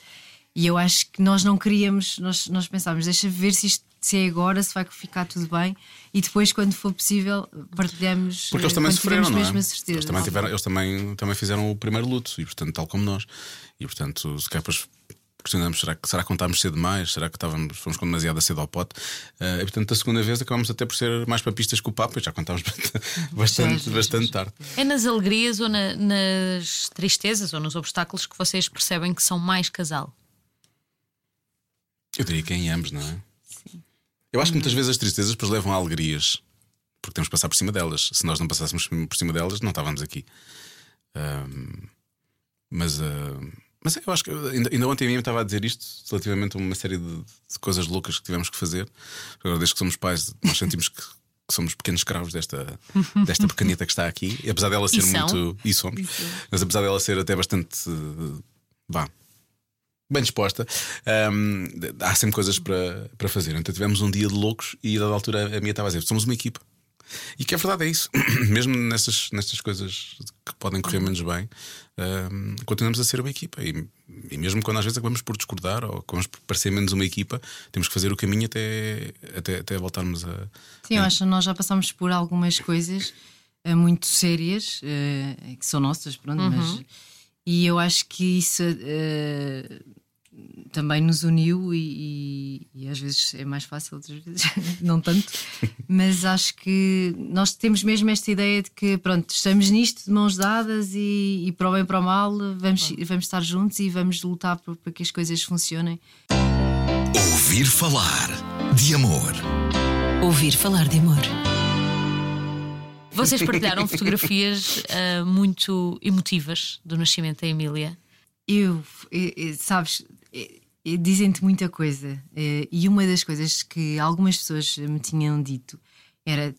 E eu acho que nós não queríamos, nós, nós pensávamos, deixa ver se isto se é agora, se vai ficar tudo bem, e depois, quando for possível, partilhamos. Porque eles também sofreram, não é? Eles, também, tiveram, eles também, também fizeram o primeiro luto, e portanto, tal como nós. E portanto, se calhar depois questionamos: será que, será que contámos cedo demais? Será que estávamos, fomos com demasiada cedo ao pote? Eh, e portanto, da segunda vez acabamos até por ser mais papistas que o Papa, e já contámos bastante, bastante tarde. É nas alegrias ou na- nas tristezas ou nos obstáculos que vocês percebem que são mais casal? Eu diria que é em ambos, não é? Eu acho que muitas vezes as tristezas depois levam a alegrias, porque temos que passar por cima delas. Se nós não passássemos por cima delas, não estávamos aqui. Ahm, mas, ah, mas eu acho que ainda, ainda ontem a mim estava a dizer isto relativamente a uma série de, de coisas loucas que tivemos que fazer. Agora, desde que somos pais, nós sentimos que, que somos pequenos escravos desta, desta pequenita que está aqui, e apesar dela ser são? muito. E somos. Mas apesar dela ser até bastante. vá, bem disposta, hum, há sempre coisas para, para fazer. Então tivemos um dia de loucos e, a dada altura, a minha estava a dizer: somos uma equipa. E que é verdade, é isso. Mesmo nessas, nestas coisas que podem correr menos bem, continuamos a ser uma equipa. E, e mesmo quando às vezes acabamos por discordar ou acabamos por parecer menos uma equipa, temos que fazer o caminho até, até, até voltarmos a. Sim, eu acho que nós já passamos por algumas coisas eh, muito sérias, eh, que são nossas, pronto, mas. E eu acho que isso eh, também nos uniu e, e- e às vezes é mais fácil, outras vezes não tanto. Mas acho que nós temos mesmo esta ideia de que, pronto, estamos nisto de mãos dadas e, e para o bem e para o mal vamos, vamos estar juntos e vamos lutar por- para que as coisas funcionem. Ouvir falar de amor. Ouvir falar de amor. Vocês partilharam fotografias ah, muito emotivas do nascimento da Emília. Eu, eh, eh, sabes, eh, eh, dizem-te muita coisa. E uma das coisas que algumas pessoas me tinham dito era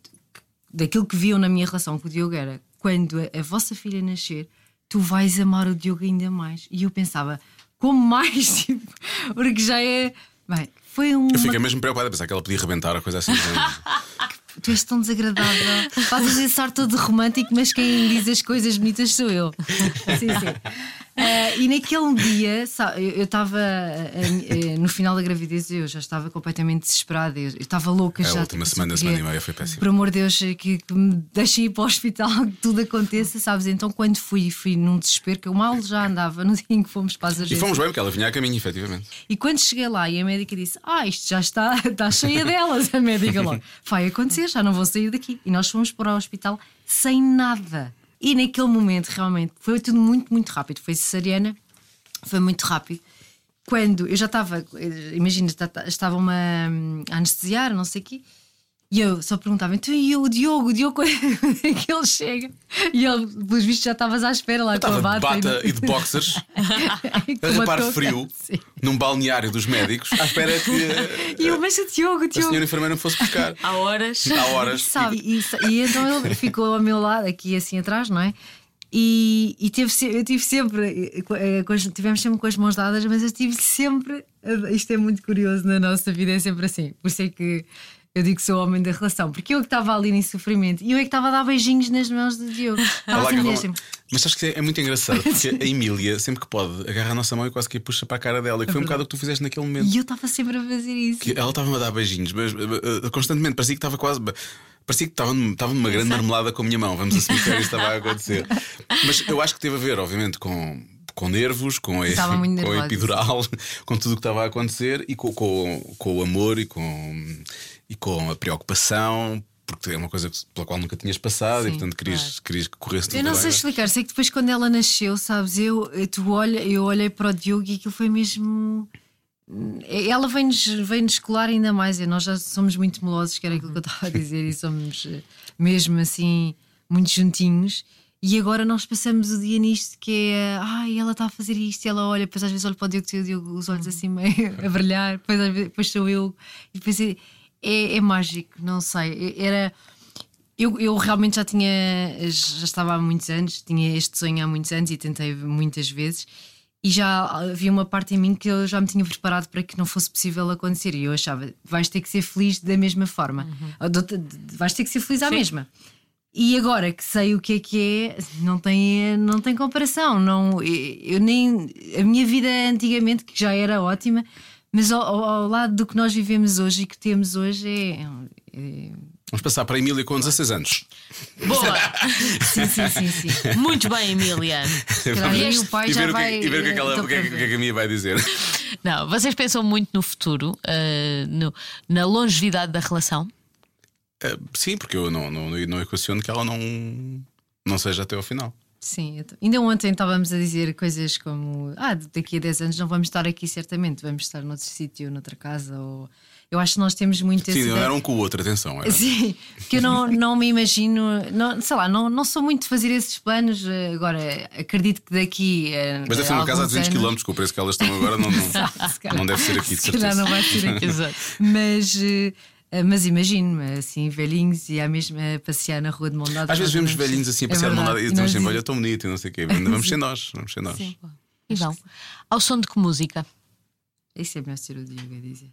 daquilo que viam na minha relação com o Diogo era quando a, a vossa filha nascer, tu vais amar o Diogo ainda mais. E eu pensava, como mais? Tipo, Porque já é. Bem, foi um. Eu fiquei mesmo preocupado a pensar que ela podia rebentar ou coisa assim. Tu és tão desagradável. Fazes esse ar todo romântico, mas quem diz as coisas bonitas sou eu. Sim, sim. Ah, e naquele dia, sa- eu estava ah, ah, no final da gravidez, eu já estava completamente desesperada. Eu estava louca A já. última tipo, semana, só semana e queria, meia foi péssima. Por amor de Deus, que, que me deixem ir para o hospital, que tudo aconteça, sabes? Então, quando fui, fui num desespero, que eu mal já andava no dia em que fomos para as E agências. fomos bem, porque ela vinha a caminho, efetivamente. E quando cheguei lá e a médica disse: Ah, isto já está, está cheia delas, a médica lá. Vai acontecer, já não vou sair daqui. E nós fomos para o hospital sem nada. E naquele momento, realmente, foi tudo muito, muito rápido. Foi cesariana, foi muito rápido. Quando eu já estava, imagina, tá- tá- estavam-me a a anestesiar, não sei o quê. E eu só perguntava, então e o Diogo, o Diogo, quando é que ele chega? E ele, pelos vistos, já estavas à espera lá com a Estava de bata. bata e de boxers, a rapar frio, Sim. num balneário dos médicos, à espera que E eu, mas o Diogo, o a Diogo. senhora enfermeira me fosse buscar. Há horas. Há horas. Sabe? E, e então ele ficou ao meu lado, aqui assim atrás, não é? E, e teve, eu tive sempre, eh, eh, tivemos sempre com as mãos dadas, mas eu tive sempre. eh, Isto é muito curioso na nossa vida, é sempre assim. Por isso é que eu digo que sou o homem da relação, porque eu que estava ali em sofrimento e eu é que estava a dar beijinhos nas mãos do Diogo. Estava assim mesmo. Mas sabes que é muito engraçado, porque a Emília, sempre que pode, agarra a nossa mão e quase que a puxa para a cara dela. E que foi um bocado o que tu fizeste naquele momento. E eu estava sempre a fazer isso. Que ela estava-me a dar beijinhos, mas eh, constantemente, parecia que estava quase. Parecia que estava, num- estava numa grande marmelada com a minha mão. Vamos assumir que isso estava a acontecer. Mas eu acho que teve a ver, obviamente, com, com nervos, com a, com a epidural, com tudo o que estava a acontecer e com, com, com o amor e com, e com a preocupação porque é uma coisa pela qual nunca tinhas passado e Sim, portanto querias, querias que corresse tudo Eu não sei é? explicar, sei que depois quando ela nasceu, sabes, eu, tu olha, eu olhei para o Diogo e aquilo foi mesmo. Ela vem-nos vem -nos colar ainda mais. e Nós já somos muito melosos, que era aquilo que eu estava a dizer, e somos eh, mesmo assim muito juntinhos. E agora nós passamos o dia nisto que é ai, ela está a fazer isto, e ela olha, depois às vezes olho para o Diogo, e o Diogo os olhos assim meio a brilhar, depois, vezes- depois sou eu, e depois é, é, mágico, não sei. Era. Eu, eu realmente já tinha, já estava há muitos anos, tinha este sonho há muitos anos e tentei muitas vezes. E já havia uma parte em mim que eu já me tinha preparado para que não fosse possível acontecer. E eu achava, vais ter que ser feliz da mesma forma, de- vais ter que ser feliz à Sim. mesma. E agora que sei o que é que é, não tem, não tem comparação. Não, eu nem a minha vida antigamente, que já era ótima, mas ao, ao- lado do que nós vivemos hoje e que temos hoje é- é Vamos passar para a Emília com 16 anos. Boa! Sim, sim, sim, sim. Muito bem, Emília. aí o pai e ver, já o que, vai, e ver o que, é que ela- eh, o que, é que- o que é que a minha vai dizer. Não, vocês pensam muito no futuro, eh, no- na longevidade da relação. Eh, sim, porque eu não, não, não equaciono que ela não, não seja até ao final. Sim, ainda ontem estávamos a dizer coisas como ah, daqui a 10 anos não vamos estar aqui certamente, vamos estar noutro sítio, noutra casa. Ou... Eu acho que nós temos muito esse Sim, não era um com o outro, atenção. Era. Sim, porque eu não, não me imagino, não, sei lá, não, não sou muito de fazer esses planos. eh, Agora, acredito que daqui. eh, Mas deve ser a uma casa a alguns 200 anos- km, com o preço que elas estão agora, não, não, não deve ser aqui, de se certeza. não vai ser aqui. Exato. Mas, eh, mas imagino-me assim, velhinhos e a mesma a passear na rua de mão dada. Às vezes vemos velhinhos assim a É passear de mão dada verdade. e estamos nós sempre, olha, dizemos- tão bonito e não sei o quê. Vamos ser nós, vamos ser nós. Sim. E vão. Ao som de que música? Isso é melhor ser o Diogo a dizer.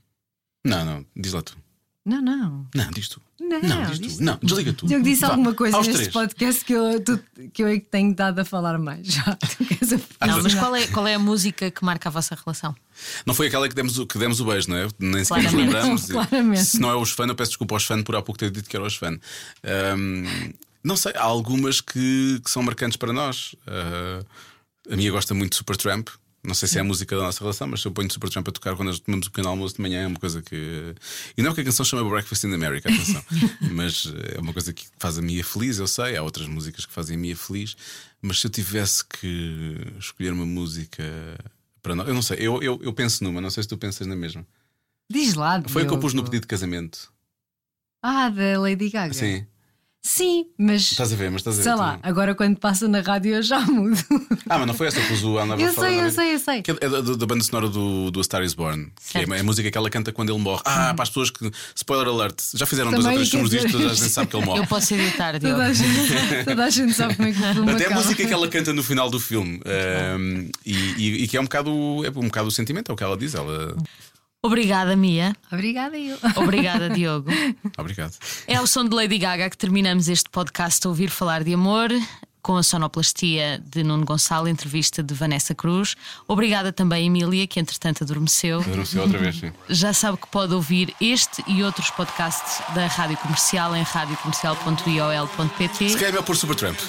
Não, não, diz lá tu. Não, não. Não, diz tu. Não, Não, diz diz tu. Não, desliga tu. Diogo disse Vá, alguma coisa aos neste três. podcast que eu, tu- que eu é que tenho dado a falar mais. Já, Não, mas qual é, qual é a música que marca a vossa relação? Não foi aquela que demos, o- que demos o beijo, não é? Nem sequer nos Claramente. lembramos. Claramente. Se não é os fãs, eu peço desculpa aos fãs por há pouco ter dito que era os fãs. Ahm, não sei, há algumas que, que são marcantes para nós. Ah, a minha gosta muito de Supertramp. Não sei se é a música da nossa relação, mas se eu ponho Supertramp a tocar quando nós tomamos o pequeno almoço de manhã é uma coisa que. E não é que a canção chama Breakfast in America, atenção. mas é uma coisa que faz a Mia feliz, eu sei. Há outras músicas que fazem a Mia feliz. Mas se eu tivesse que escolher uma música para nós, eu não sei, eu, eu, eu penso numa, não sei se tu pensas na mesma. Diz lá. Foi a que eu pus no pedido de casamento. Ah, da Lady Gaga. Sim. Sim, mas. Estás a ver, mas estás a ver. Sei lá, não. agora quando passa na rádio eu já mudo. Ah, mas não foi essa que pus o I'll Never Eu Fall in sei, eu sei, eu sei. Que é da, da- da banda sonora do, do A Star is Born. Que é Certo. a música que ela canta quando ele morre. Ah, para as pessoas que. Spoiler alert, já fizeram dois ou Também três filmes disto, toda a gente sabe que ele morre. Eu posso editar, Diogo. Toda a, gente, toda a gente sabe como é que o Até a música que ela canta no final do filme. Ahm, e, e- e que é um bocado, é um bocado o sentimento, é o que ela diz. Ela... Obrigada, Mia. Obrigada, eu. Obrigada, Diogo. Obrigado. É ao som de Lady Gaga que terminamos este podcast a ouvir falar de amor. Com a sonoplastia de Nuno Gonçalo, entrevista de Vanessa Cruz. Obrigada também, Emília, que entretanto adormeceu. Anunciou outra vez, sim. Já sabe que pode ouvir este e outros podcasts da Rádio Comercial em radiocomercial.iol.pt. Se calhar é pôr Supertramp.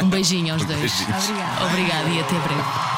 Um beijinho aos dois. Beijinhos. Obrigada. Obrigada e até breve.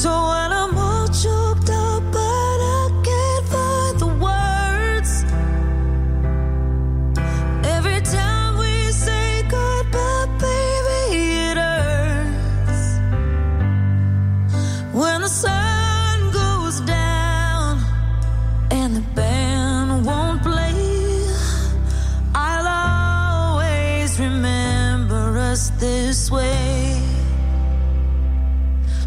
So when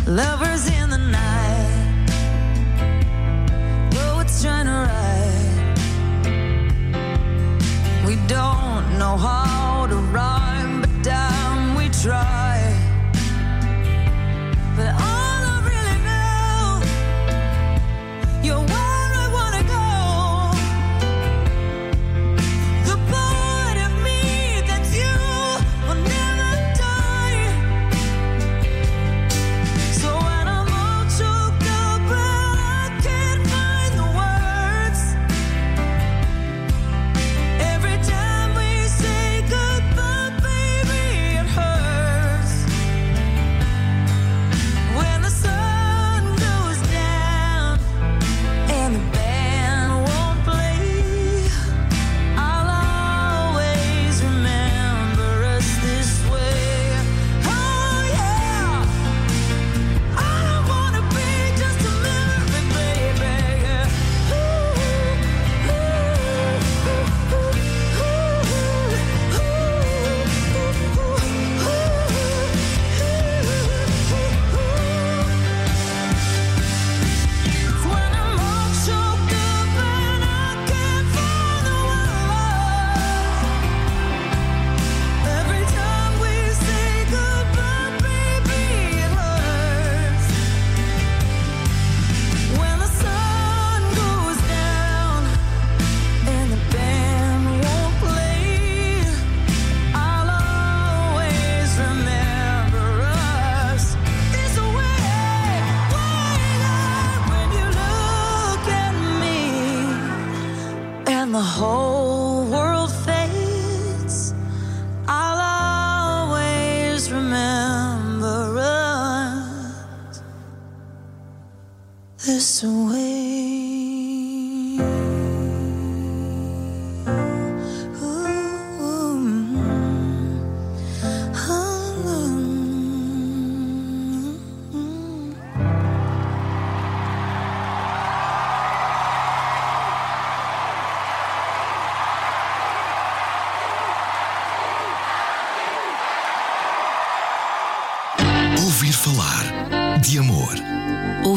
Lovers in the night,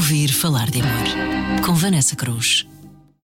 Ouvir falar de amor. Com Vanessa Cruz.